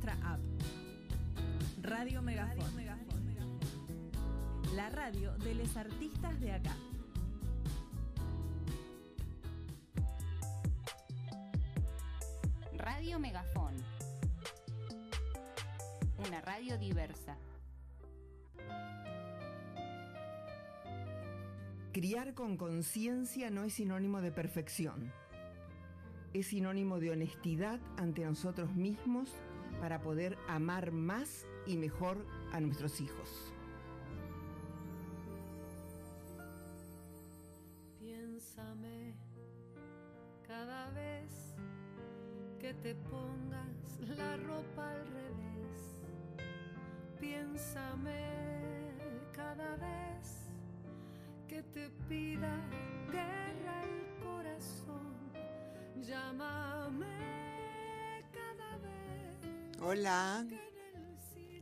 nuestra app. Radio Megafon. La radio de los artistas de acá. Radio Megafón. Una radio diversa. Criar con conciencia no es sinónimo de perfección. Es sinónimo de honestidad ante nosotros mismos para poder amar más y mejor a nuestros hijos. Piénsame cada vez que te pongas la ropa al revés. Piénsame cada vez que te pida guerra el corazón. Llámame. Hola,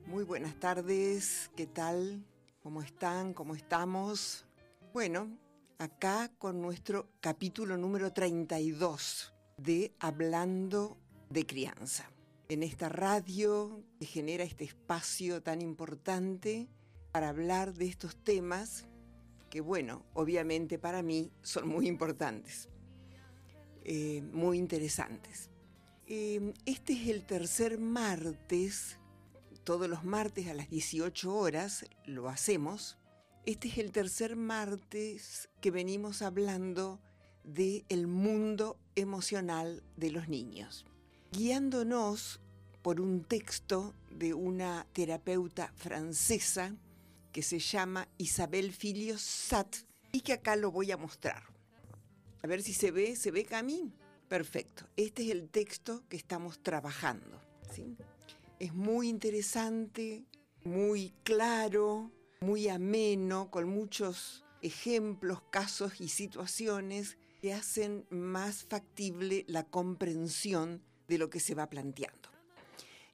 muy buenas tardes, ¿qué tal? ¿Cómo están? ¿Cómo estamos? Bueno, acá con nuestro capítulo número 32 de Hablando de Crianza. En esta radio que genera este espacio tan importante para hablar de estos temas que bueno, obviamente para mí son muy importantes, eh, muy interesantes. Eh, este es el tercer martes, todos los martes a las 18 horas lo hacemos. Este es el tercer martes que venimos hablando de el mundo emocional de los niños, guiándonos por un texto de una terapeuta francesa que se llama Isabel Filios Sat y que acá lo voy a mostrar. A ver si se ve, ¿se ve Cami? Perfecto. Este es el texto que estamos trabajando. ¿sí? Es muy interesante, muy claro, muy ameno, con muchos ejemplos, casos y situaciones que hacen más factible la comprensión de lo que se va planteando.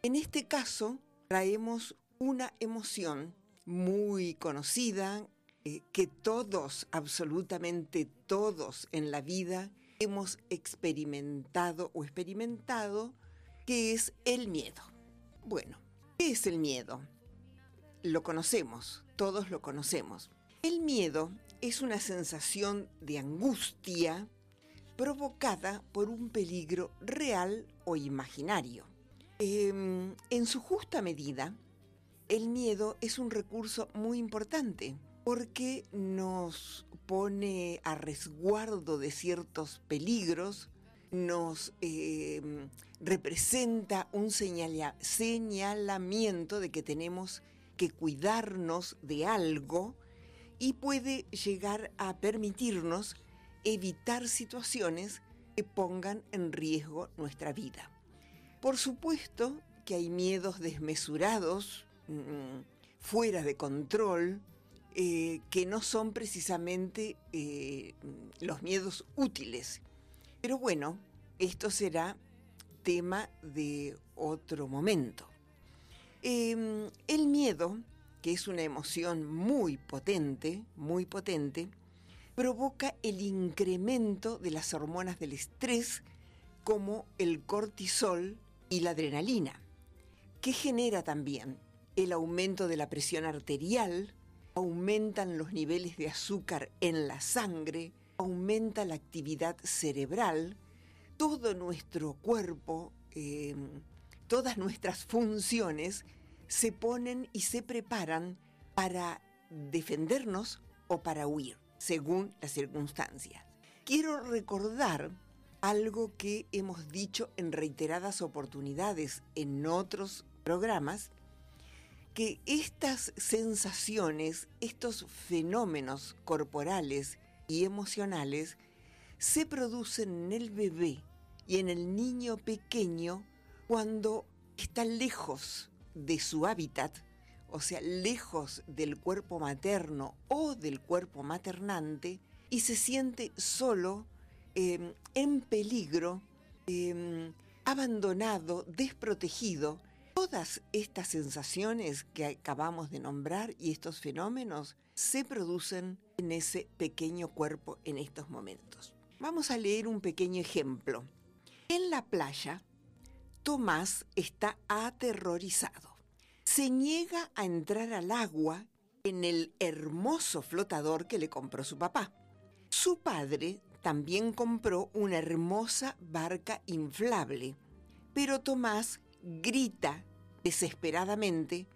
En este caso, traemos una emoción muy conocida, eh, que todos, absolutamente todos en la vida hemos experimentado o experimentado, que es el miedo. Bueno, ¿qué es el miedo? Lo conocemos, todos lo conocemos. El miedo es una sensación de angustia provocada por un peligro real o imaginario. Eh, en su justa medida, el miedo es un recurso muy importante porque nos pone a resguardo de ciertos peligros, nos eh, representa un señala, señalamiento de que tenemos que cuidarnos de algo y puede llegar a permitirnos evitar situaciones que pongan en riesgo nuestra vida. Por supuesto que hay miedos desmesurados, mm, fuera de control, eh, que no son precisamente eh, los miedos útiles. Pero bueno, esto será tema de otro momento. Eh, el miedo, que es una emoción muy potente, muy potente, provoca el incremento de las hormonas del estrés como el cortisol y la adrenalina, que genera también el aumento de la presión arterial, aumentan los niveles de azúcar en la sangre, aumenta la actividad cerebral, todo nuestro cuerpo, eh, todas nuestras funciones se ponen y se preparan para defendernos o para huir, según las circunstancias. Quiero recordar algo que hemos dicho en reiteradas oportunidades en otros programas, que estas sensaciones, estos fenómenos corporales y emocionales se producen en el bebé y en el niño pequeño cuando está lejos de su hábitat, o sea, lejos del cuerpo materno o del cuerpo maternante, y se siente solo, eh, en peligro, eh, abandonado, desprotegido, Todas estas sensaciones que acabamos de nombrar y estos fenómenos se producen en ese pequeño cuerpo en estos momentos. Vamos a leer un pequeño ejemplo. En la playa, Tomás está aterrorizado. Se niega a entrar al agua en el hermoso flotador que le compró su papá. Su padre también compró una hermosa barca inflable, pero Tomás grita desesperadamente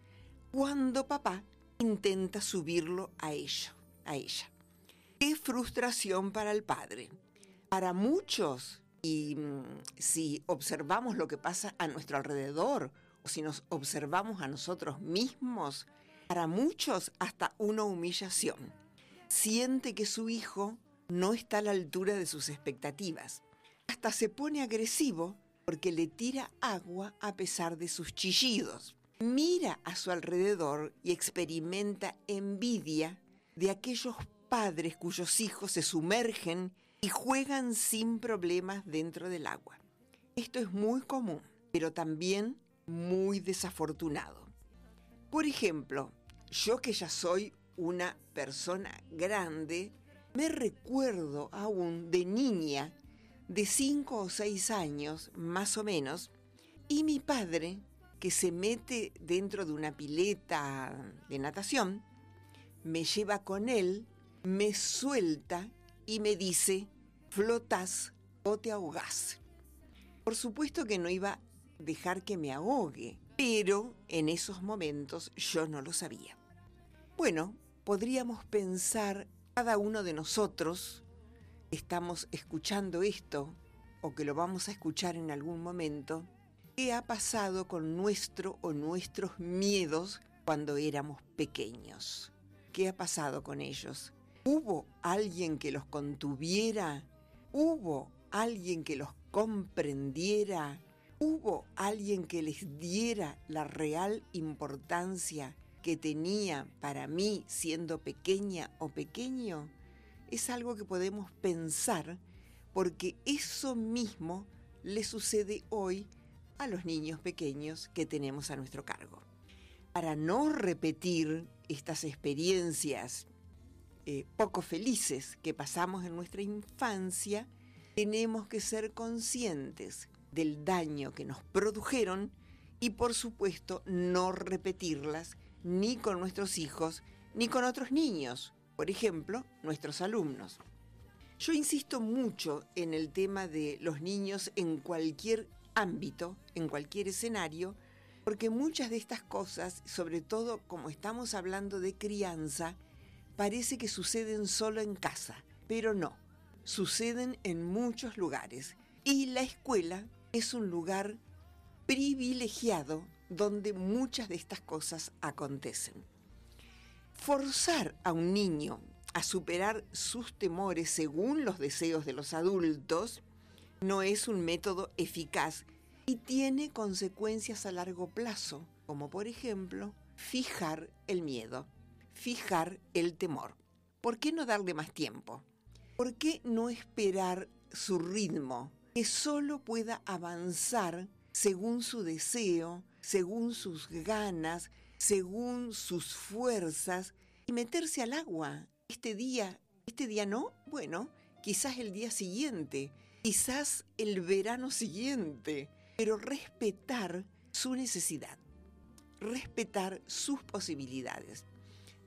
cuando papá intenta subirlo a ella, a ella. Qué frustración para el padre. Para muchos, y mm, si observamos lo que pasa a nuestro alrededor, o si nos observamos a nosotros mismos, para muchos hasta una humillación. Siente que su hijo no está a la altura de sus expectativas. Hasta se pone agresivo porque le tira agua a pesar de sus chillidos. Mira a su alrededor y experimenta envidia de aquellos padres cuyos hijos se sumergen y juegan sin problemas dentro del agua. Esto es muy común, pero también muy desafortunado. Por ejemplo, yo que ya soy una persona grande, me recuerdo aún de niña de 5 o 6 años, más o menos, y mi padre, que se mete dentro de una pileta de natación, me lleva con él, me suelta y me dice, flotas o te ahogás. Por supuesto que no iba a dejar que me ahogue, pero en esos momentos yo no lo sabía. Bueno, podríamos pensar cada uno de nosotros estamos escuchando esto o que lo vamos a escuchar en algún momento, ¿qué ha pasado con nuestro o nuestros miedos cuando éramos pequeños? ¿Qué ha pasado con ellos? ¿Hubo alguien que los contuviera? ¿Hubo alguien que los comprendiera? ¿Hubo alguien que les diera la real importancia que tenía para mí siendo pequeña o pequeño, es algo que podemos pensar porque eso mismo le sucede hoy a los niños pequeños que tenemos a nuestro cargo. Para no repetir estas experiencias eh, poco felices que pasamos en nuestra infancia, tenemos que ser conscientes del daño que nos produjeron y por supuesto no repetirlas ni con nuestros hijos, ni con otros niños, por ejemplo, nuestros alumnos. Yo insisto mucho en el tema de los niños en cualquier ámbito, en cualquier escenario, porque muchas de estas cosas, sobre todo como estamos hablando de crianza, parece que suceden solo en casa, pero no, suceden en muchos lugares. Y la escuela es un lugar privilegiado donde muchas de estas cosas acontecen. Forzar a un niño a superar sus temores según los deseos de los adultos no es un método eficaz y tiene consecuencias a largo plazo, como por ejemplo fijar el miedo, fijar el temor. ¿Por qué no darle más tiempo? ¿Por qué no esperar su ritmo, que solo pueda avanzar según su deseo, según sus ganas, según sus fuerzas, y meterse al agua. Este día, este día no, bueno, quizás el día siguiente, quizás el verano siguiente, pero respetar su necesidad, respetar sus posibilidades.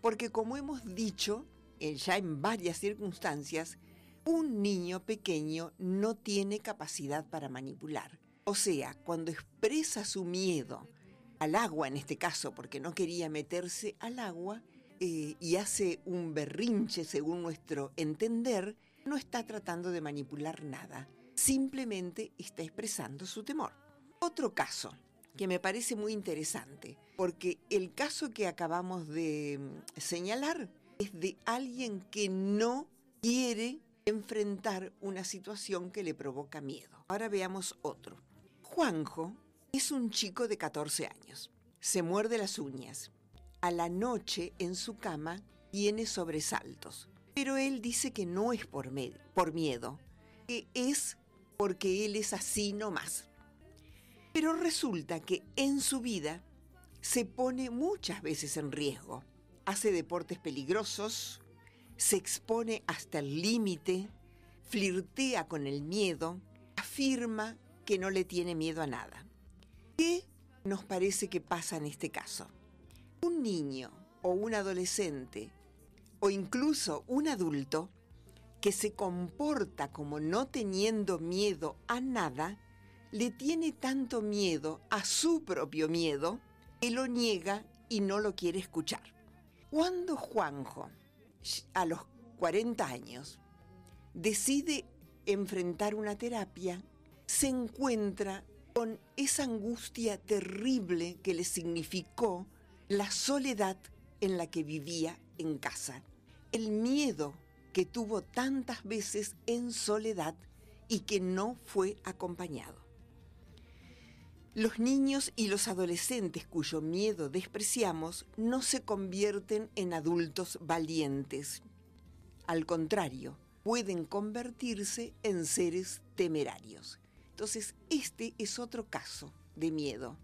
Porque como hemos dicho ya en varias circunstancias, un niño pequeño no tiene capacidad para manipular. O sea, cuando expresa su miedo al agua en este caso, porque no quería meterse al agua, eh, y hace un berrinche según nuestro entender, no está tratando de manipular nada, simplemente está expresando su temor. Otro caso que me parece muy interesante, porque el caso que acabamos de mm, señalar es de alguien que no quiere enfrentar una situación que le provoca miedo. Ahora veamos otro. Juanjo es un chico de 14 años. Se muerde las uñas. A la noche en su cama tiene sobresaltos. Pero él dice que no es por, miedo, que es porque él es así nomás. Pero resulta que en su vida se pone muchas veces en riesgo. Hace deportes peligrosos, se expone hasta el límite, flirtea con el miedo, afirma que no le tiene miedo a nada. ¿Qué nos parece que pasa en este caso? Un niño o un adolescente o incluso un adulto que se comporta como no teniendo miedo a nada, le tiene tanto miedo a su propio miedo que lo niega y no lo quiere escuchar. Cuando Juanjo, a los 40 años, decide enfrentar una terapia, se encuentra con esa angustia terrible que le significó la soledad en la que vivía en casa, el miedo que tuvo tantas veces en soledad y que no fue acompañado. Los niños y los adolescentes cuyo miedo despreciamos no se convierten en adultos valientes. Al contrario, pueden convertirse en seres temerarios. Entonces, este es otro caso de miedo.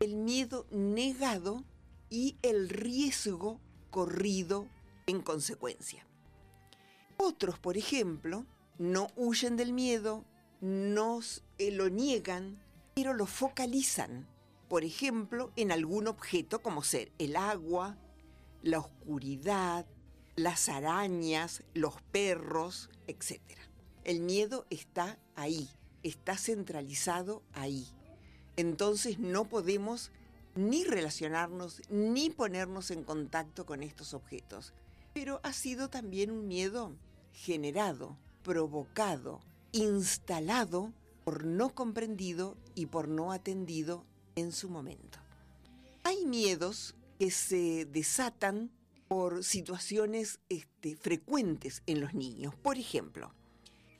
El miedo negado y el riesgo corrido en consecuencia. Otros, por ejemplo, no huyen del miedo, no eh, lo niegan, pero lo focalizan, por ejemplo, en algún objeto como ser el agua, la oscuridad, las arañas, los perros, etc. El miedo está ahí, está centralizado ahí. Entonces no podemos ni relacionarnos ni ponernos en contacto con estos objetos. Pero ha sido también un miedo generado, provocado, instalado por no comprendido y por no atendido en su momento. Hay miedos que se desatan por situaciones este, frecuentes en los niños. Por ejemplo,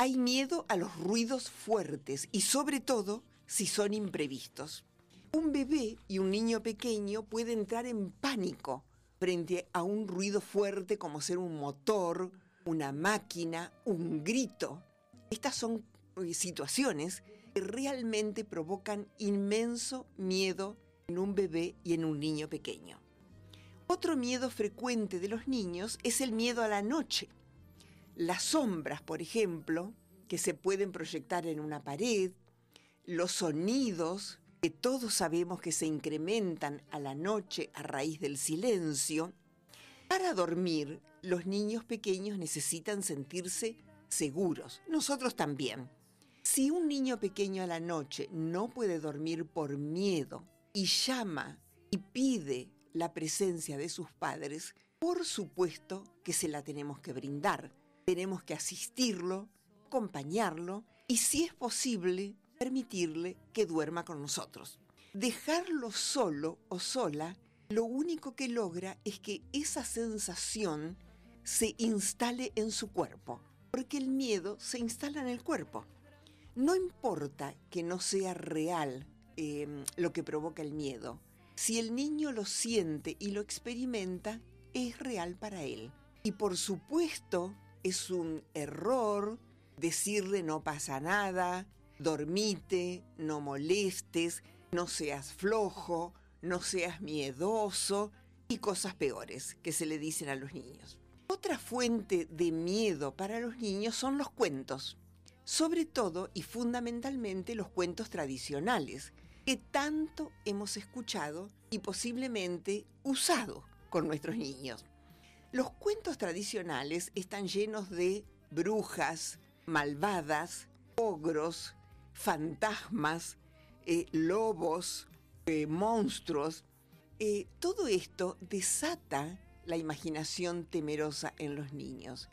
hay miedo a los ruidos fuertes y sobre todo si son imprevistos. Un bebé y un niño pequeño puede entrar en pánico frente a un ruido fuerte como ser un motor, una máquina, un grito. Estas son eh, situaciones que realmente provocan inmenso miedo en un bebé y en un niño pequeño. Otro miedo frecuente de los niños es el miedo a la noche. Las sombras, por ejemplo, que se pueden proyectar en una pared, los sonidos que todos sabemos que se incrementan a la noche a raíz del silencio, para dormir, los niños pequeños necesitan sentirse seguros, nosotros también. Si un niño pequeño a la noche no puede dormir por miedo y llama y pide la presencia de sus padres, por supuesto que se la tenemos que brindar. Tenemos que asistirlo, acompañarlo y si es posible, permitirle que duerma con nosotros. Dejarlo solo o sola lo único que logra es que esa sensación se instale en su cuerpo, porque el miedo se instala en el cuerpo. No importa que no sea real em, lo que provoca el miedo, si el niño lo siente y lo experimenta, es real para él. Y por supuesto, es un error decirle no pasa nada, dormite, no molestes, no seas flojo, no seas miedoso y cosas peores que se le dicen a los niños. Otra fuente de miedo para los niños son los cuentos, sobre todo y fundamentalmente los cuentos tradicionales, que tanto hemos escuchado y posiblemente usado con nuestros niños. Los cuentos tradicionales están llenos de brujas, malvadas, ogros, fantasmas, eh, lobos, eh, monstruos, eh, todo esto desata la imaginación temerosa en los niños.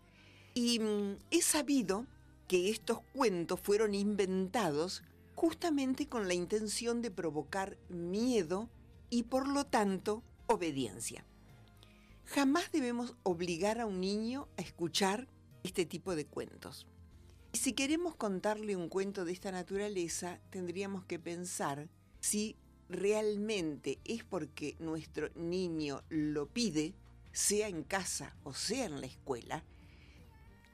Y mm, he sabido que estos cuentos fueron inventados justamente con la intención de provocar miedo y por lo tanto obediencia. Jamás debemos obligar a un niño a escuchar este tipo de cuentos. Y si queremos contarle un cuento de esta naturaleza, tendríamos que pensar si realmente es porque nuestro niño lo pide, sea en casa o sea en la escuela,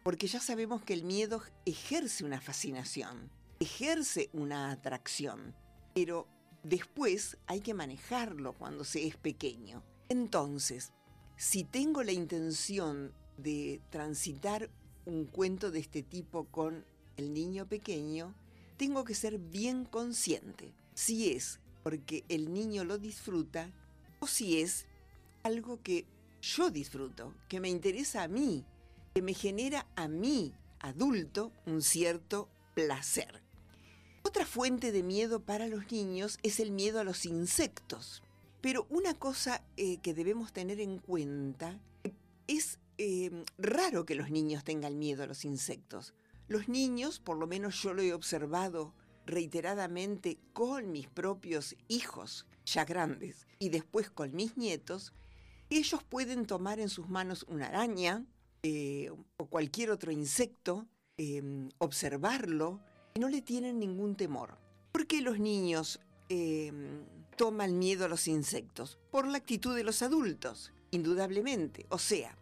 porque ya sabemos que el miedo ejerce una fascinación, ejerce una atracción, pero después hay que manejarlo cuando se es pequeño. Entonces, si tengo la intención de transitar un cuento de este tipo con el niño pequeño, tengo que ser bien consciente si es porque el niño lo disfruta o si es algo que yo disfruto, que me interesa a mí, que me genera a mí, adulto, un cierto placer. Otra fuente de miedo para los niños es el miedo a los insectos. Pero una cosa eh, que debemos tener en cuenta es eh, raro que los niños tengan miedo a los insectos. Los niños, por lo menos yo lo he observado reiteradamente con mis propios hijos, ya grandes, y después con mis nietos, ellos pueden tomar en sus manos una araña eh, o cualquier otro insecto, em, observarlo, y no le tienen ningún temor. ¿Por qué los niños em, toman miedo a los insectos? Por la actitud de los adultos, indudablemente. O sea,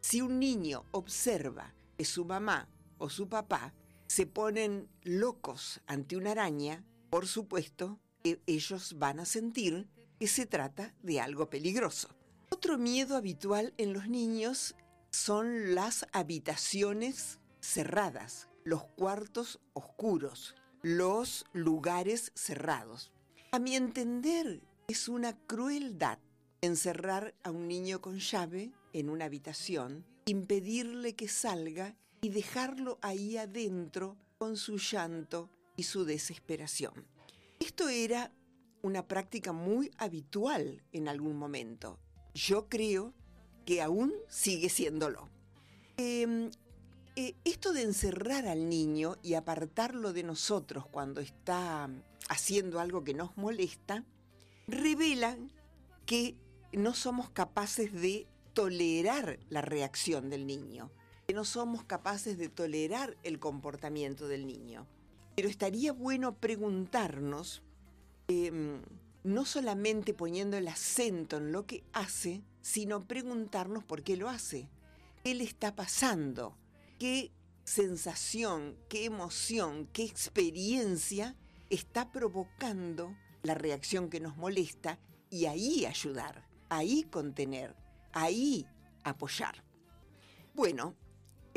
si un niño observa que su mamá o su papá se ponen locos ante una araña, por supuesto que ellos van a sentir que se trata de algo peligroso. Otro miedo habitual en los niños son las habitaciones cerradas, los cuartos oscuros, los lugares cerrados. A mi entender, es una crueldad encerrar a un niño con llave en una habitación, impedirle que salga y dejarlo ahí adentro con su llanto y su desesperación. Esto era una práctica muy habitual en algún momento. Yo creo que aún sigue siéndolo. Em, eh, esto de encerrar al niño y apartarlo de nosotros cuando está haciendo algo que nos molesta, revela que no somos capaces de tolerar la reacción del niño que no somos capaces de tolerar el comportamiento del niño. Pero estaría bueno preguntarnos, em, no solamente poniendo el acento en lo que hace, sino preguntarnos por qué lo hace. ¿Qué le está pasando? ¿Qué sensación, qué emoción, qué experiencia está provocando la reacción que nos molesta? Y ahí ayudar, ahí contener, ahí apoyar. Bueno,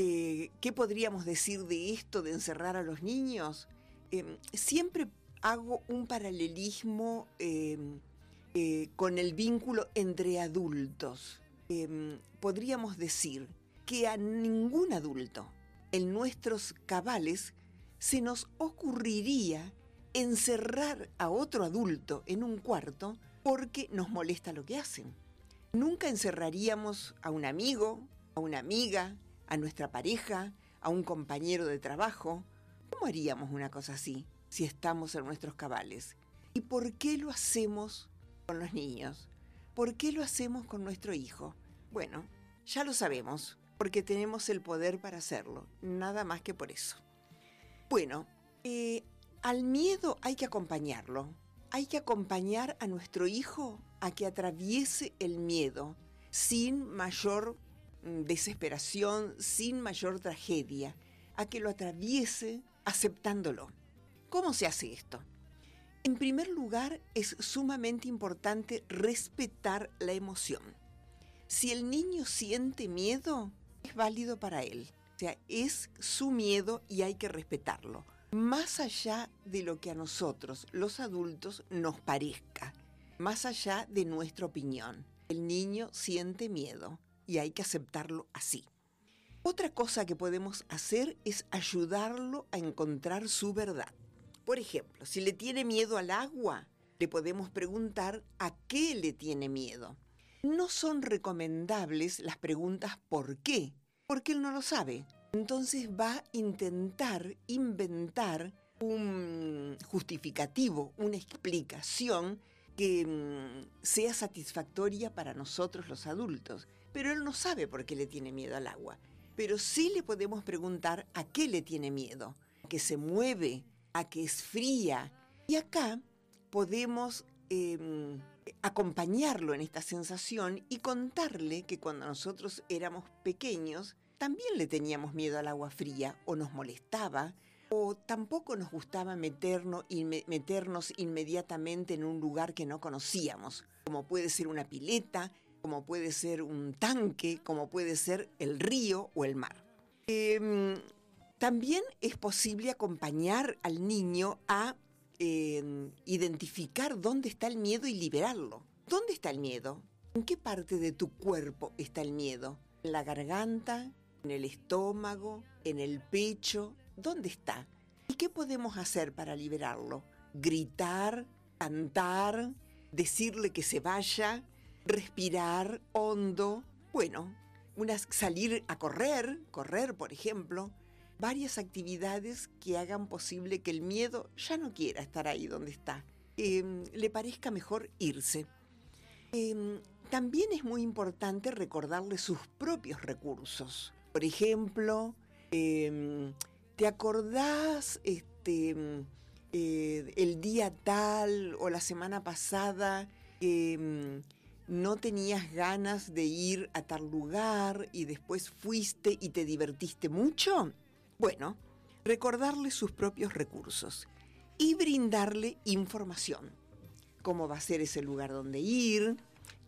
eh, ¿Qué podríamos decir de esto de encerrar a los niños? Em, siempre hago un paralelismo em, eh, con el vínculo entre adultos. Em, podríamos decir que a ningún adulto en nuestros cabales se nos ocurriría encerrar a otro adulto en un cuarto porque nos molesta lo que hacen. Nunca encerraríamos a un amigo, a una amiga, a nuestra pareja, a un compañero de trabajo. ¿Cómo haríamos una cosa así si estamos en nuestros cabales? ¿Y por qué lo hacemos con los niños? ¿Por qué lo hacemos con nuestro hijo? Bueno, ya lo sabemos, porque tenemos el poder para hacerlo, nada más que por eso. Bueno, eh, al miedo hay que acompañarlo, hay que acompañar a nuestro hijo a que atraviese el miedo sin mayor Mm, desesperación sin mayor tragedia, a que lo atraviese aceptándolo. ¿Cómo se hace esto? En primer lugar, es sumamente importante respetar la emoción. Si el niño siente miedo, es válido para él. O sea, es su miedo y hay que respetarlo. Más allá de lo que a nosotros, los adultos, nos parezca. Más allá de nuestra opinión. El niño siente miedo y hay que aceptarlo así. Otra cosa que podemos hacer es ayudarlo a encontrar su verdad. Por ejemplo, si le tiene miedo al agua, le podemos preguntar a qué le tiene miedo. No son recomendables las preguntas ¿por qué? Porque él no lo sabe. Entonces va a intentar inventar un justificativo, una explicación que mm, sea satisfactoria para nosotros los adultos pero él no sabe por qué le tiene miedo al agua. Pero sí le podemos preguntar a qué le tiene miedo, a que se mueve, a que es fría. Y acá podemos em, acompañarlo en esta sensación y contarle que cuando nosotros éramos pequeños también le teníamos miedo al agua fría o nos molestaba o tampoco nos gustaba meternos, meternos inmediatamente en un lugar que no conocíamos, como puede ser una pileta, como puede ser un tanque, como puede ser el río o el mar. Em, también es posible acompañar al niño a eh, identificar dónde está el miedo y liberarlo. ¿Dónde está el miedo? ¿En qué parte de tu cuerpo está el miedo? ¿En la garganta? ¿En el estómago? ¿En el pecho? ¿Dónde está? ¿Y qué podemos hacer para liberarlo? Gritar, cantar, decirle que se vaya, respirar hondo. Bueno, salir a correr, correr por ejemplo, varias actividades que hagan posible que el miedo ya no quiera estar ahí donde está, eh, le parezca mejor irse. Eh, también es muy importante recordarle sus propios recursos. Por ejemplo, eh, ¿te acordás este, eh, el día tal o la semana pasada? Eh, no tenías ganas de ir a tal lugar y después fuiste y te divertiste mucho? Bueno, recordarle sus propios recursos y brindarle información. Cómo va a ser ese lugar donde ir,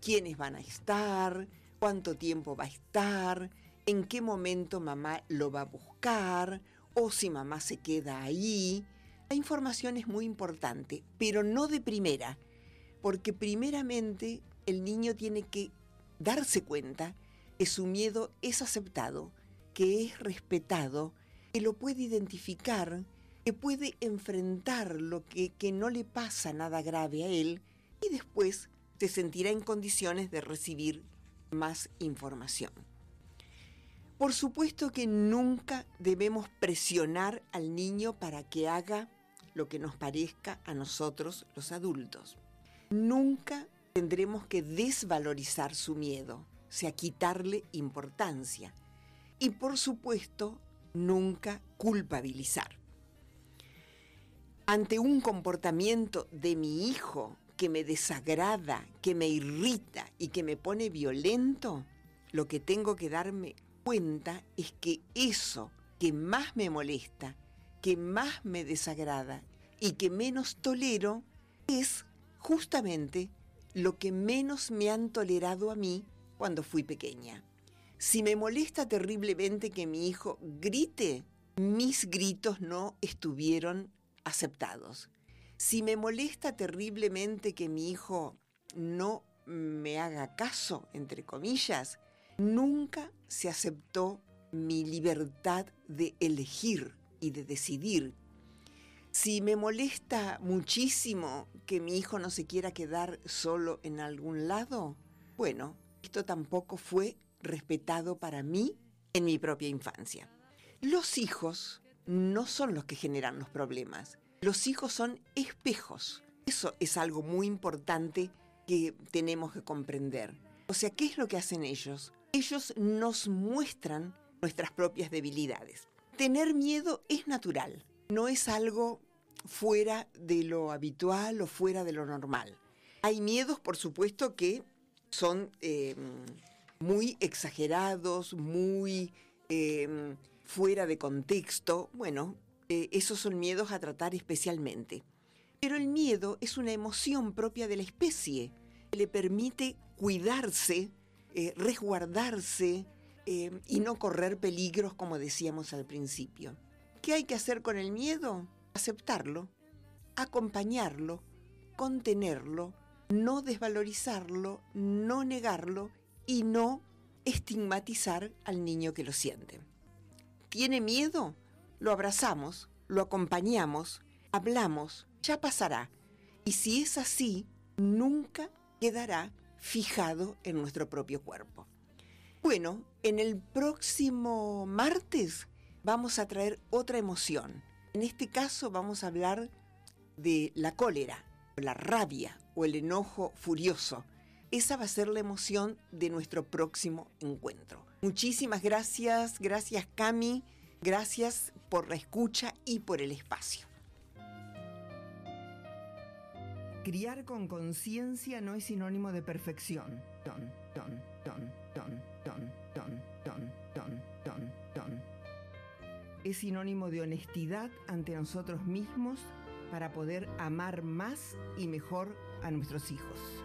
quiénes van a estar, cuánto tiempo va a estar, en qué momento mamá lo va a buscar o si mamá se queda ahí. La información es muy importante, pero no de primera, porque primeramente el niño tiene que darse cuenta que su miedo es aceptado, que es respetado, que lo puede identificar, que puede enfrentar lo que, que no le pasa nada grave a él y después se sentirá en condiciones de recibir más información. Por supuesto que nunca debemos presionar al niño para que haga lo que nos parezca a nosotros los adultos. Nunca tendremos que desvalorizar su miedo, o sea, quitarle importancia. Y por supuesto, nunca culpabilizar. Ante un comportamiento de mi hijo que me desagrada, que me irrita y que me pone violento, lo que tengo que darme cuenta es que eso que más me molesta, que más me desagrada y que menos tolero es justamente lo que menos me han tolerado a mí cuando fui pequeña. Si me molesta terriblemente que mi hijo grite, mis gritos no estuvieron aceptados. Si me molesta terriblemente que mi hijo no me haga caso, entre comillas, nunca se aceptó mi libertad de elegir y de decidir. Si me molesta muchísimo que mi hijo no se quiera quedar solo en algún lado, bueno, esto tampoco fue respetado para mí en mi propia infancia. Los hijos no son los que generan los problemas. Los hijos son espejos. Eso es algo muy importante que tenemos que comprender. O sea, ¿qué es lo que hacen ellos? Ellos nos muestran nuestras propias debilidades. Tener miedo es natural, no es algo fuera de lo habitual o fuera de lo normal. Hay miedos, por supuesto, que son eh, muy exagerados, muy eh, fuera de contexto. Bueno, eh, esos son miedos a tratar especialmente. Pero el miedo es una emoción propia de la especie. que Le permite cuidarse, resguardarse y no correr peligros como decíamos al principio. ¿Qué hay que hacer con el miedo? aceptarlo, acompañarlo, contenerlo, no desvalorizarlo, no negarlo y no estigmatizar al niño que lo siente. ¿Tiene miedo? Lo abrazamos, lo acompañamos, hablamos, ya pasará. Y si es así, nunca quedará fijado en nuestro propio cuerpo. Bueno, en el próximo martes vamos a traer otra emoción en este caso vamos a hablar de la cólera, la rabia o el enojo furioso. Esa va a ser la emoción de nuestro próximo encuentro. Muchísimas gracias, gracias Cami, gracias por la escucha y por el espacio. Criar con conciencia no es sinónimo de perfección. Es sinónimo de honestidad ante nosotros mismos para poder amar más y mejor a nuestros hijos.